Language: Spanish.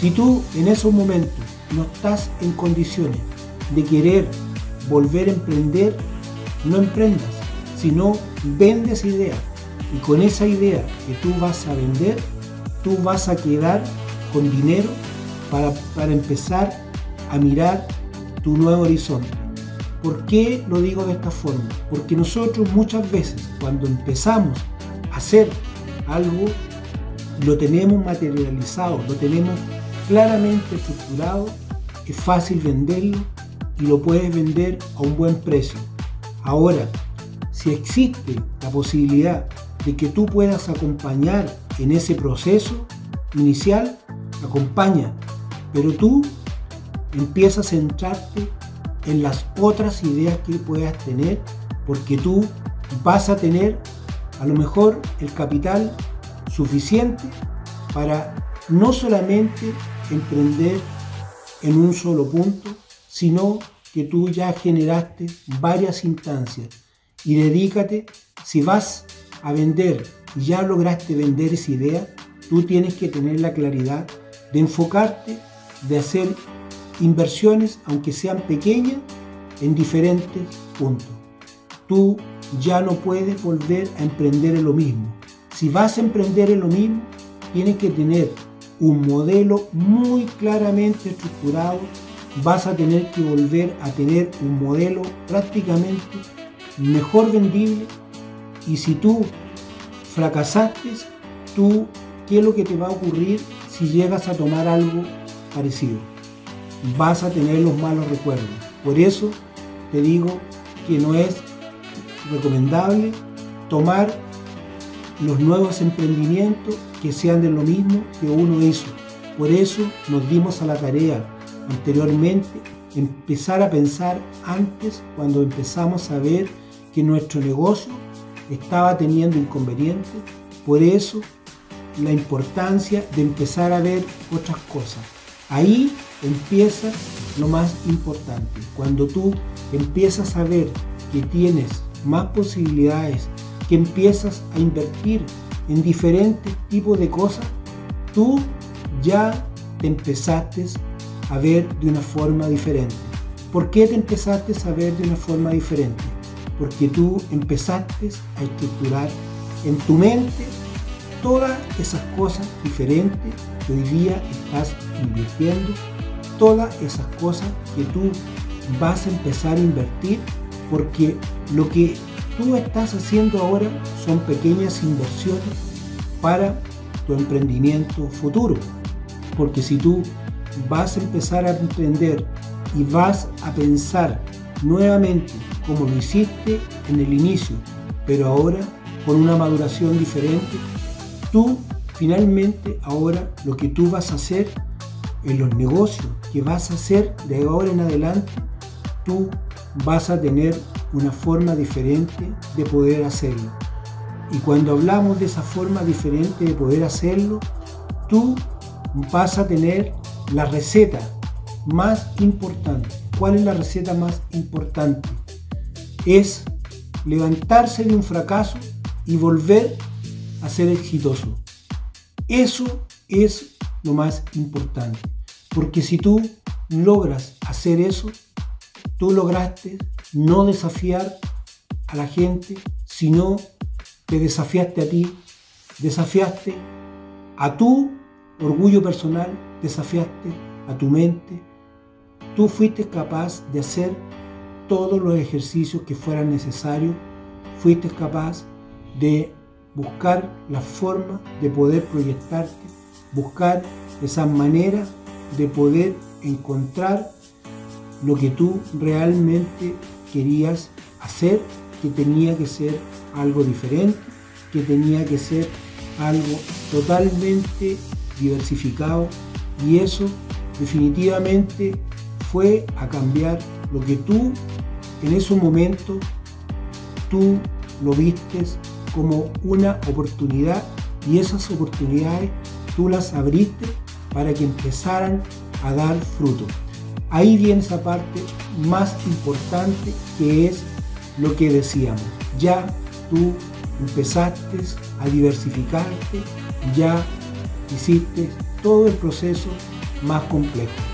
Si tú en esos momentos no estás en condiciones de querer volver a emprender, no emprendas, sino vendes idea. Y con esa idea que tú vas a vender, tú vas a quedar con dinero para, para empezar a mirar tu nuevo horizonte. ¿Por qué lo digo de esta forma? Porque nosotros muchas veces cuando empezamos a hacer algo, lo tenemos materializado, lo tenemos claramente estructurado, es fácil venderlo y lo puedes vender a un buen precio. Ahora, si existe la posibilidad de que tú puedas acompañar en ese proceso inicial, acompaña, pero tú empiezas a centrarte en las otras ideas que puedas tener, porque tú vas a tener a lo mejor el capital suficiente para no solamente emprender en un solo punto, sino que tú ya generaste varias instancias y dedícate, si vas a vender y ya lograste vender esa idea, tú tienes que tener la claridad de enfocarte, de hacer inversiones, aunque sean pequeñas, en diferentes puntos. Tú ya no puedes volver a emprender en lo mismo. Si vas a emprender en lo mismo, tienes que tener un modelo muy claramente estructurado. Vas a tener que volver a tener un modelo prácticamente mejor vendible. Y si tú fracasaste, tú, ¿qué es lo que te va a ocurrir si llegas a tomar algo parecido? Vas a tener los malos recuerdos. Por eso te digo que no es recomendable tomar los nuevos emprendimientos que sean de lo mismo que uno hizo. Por eso nos dimos a la tarea anteriormente empezar a pensar antes cuando empezamos a ver que nuestro negocio estaba teniendo inconvenientes. Por eso la importancia de empezar a ver otras cosas. Ahí empieza lo más importante. Cuando tú empiezas a ver que tienes más posibilidades, que empiezas a invertir en diferentes tipos de cosas, tú ya te empezaste a ver de una forma diferente. ¿Por qué te empezaste a ver de una forma diferente? Porque tú empezaste a estructurar en tu mente todas esas cosas diferentes que hoy día estás invirtiendo, todas esas cosas que tú vas a empezar a invertir, porque lo que tú estás haciendo ahora son pequeñas inversiones para tu emprendimiento futuro. Porque si tú vas a empezar a emprender y vas a pensar nuevamente como lo hiciste en el inicio, pero ahora con una maduración diferente, tú finalmente ahora lo que tú vas a hacer en los negocios que vas a hacer de ahora en adelante, tú vas a tener una forma diferente de poder hacerlo. Y cuando hablamos de esa forma diferente de poder hacerlo, tú vas a tener la receta más importante. ¿Cuál es la receta más importante? Es levantarse de un fracaso y volver a ser exitoso. Eso es lo más importante. Porque si tú logras hacer eso, tú lograste no desafiar a la gente, sino te desafiaste a ti, desafiaste a tu orgullo personal, desafiaste a tu mente. Tú fuiste capaz de hacer todos los ejercicios que fueran necesarios, fuiste capaz de buscar la forma de poder proyectarte, buscar esa manera de poder encontrar lo que tú realmente querías hacer, que tenía que ser algo diferente, que tenía que ser algo totalmente diversificado y eso definitivamente fue a cambiar lo que tú en ese momento tú lo vistes como una oportunidad y esas oportunidades tú las abriste para que empezaran a dar fruto. Ahí viene esa parte más importante que es lo que decíamos. Ya tú empezaste a diversificarte, ya hiciste todo el proceso más complejo.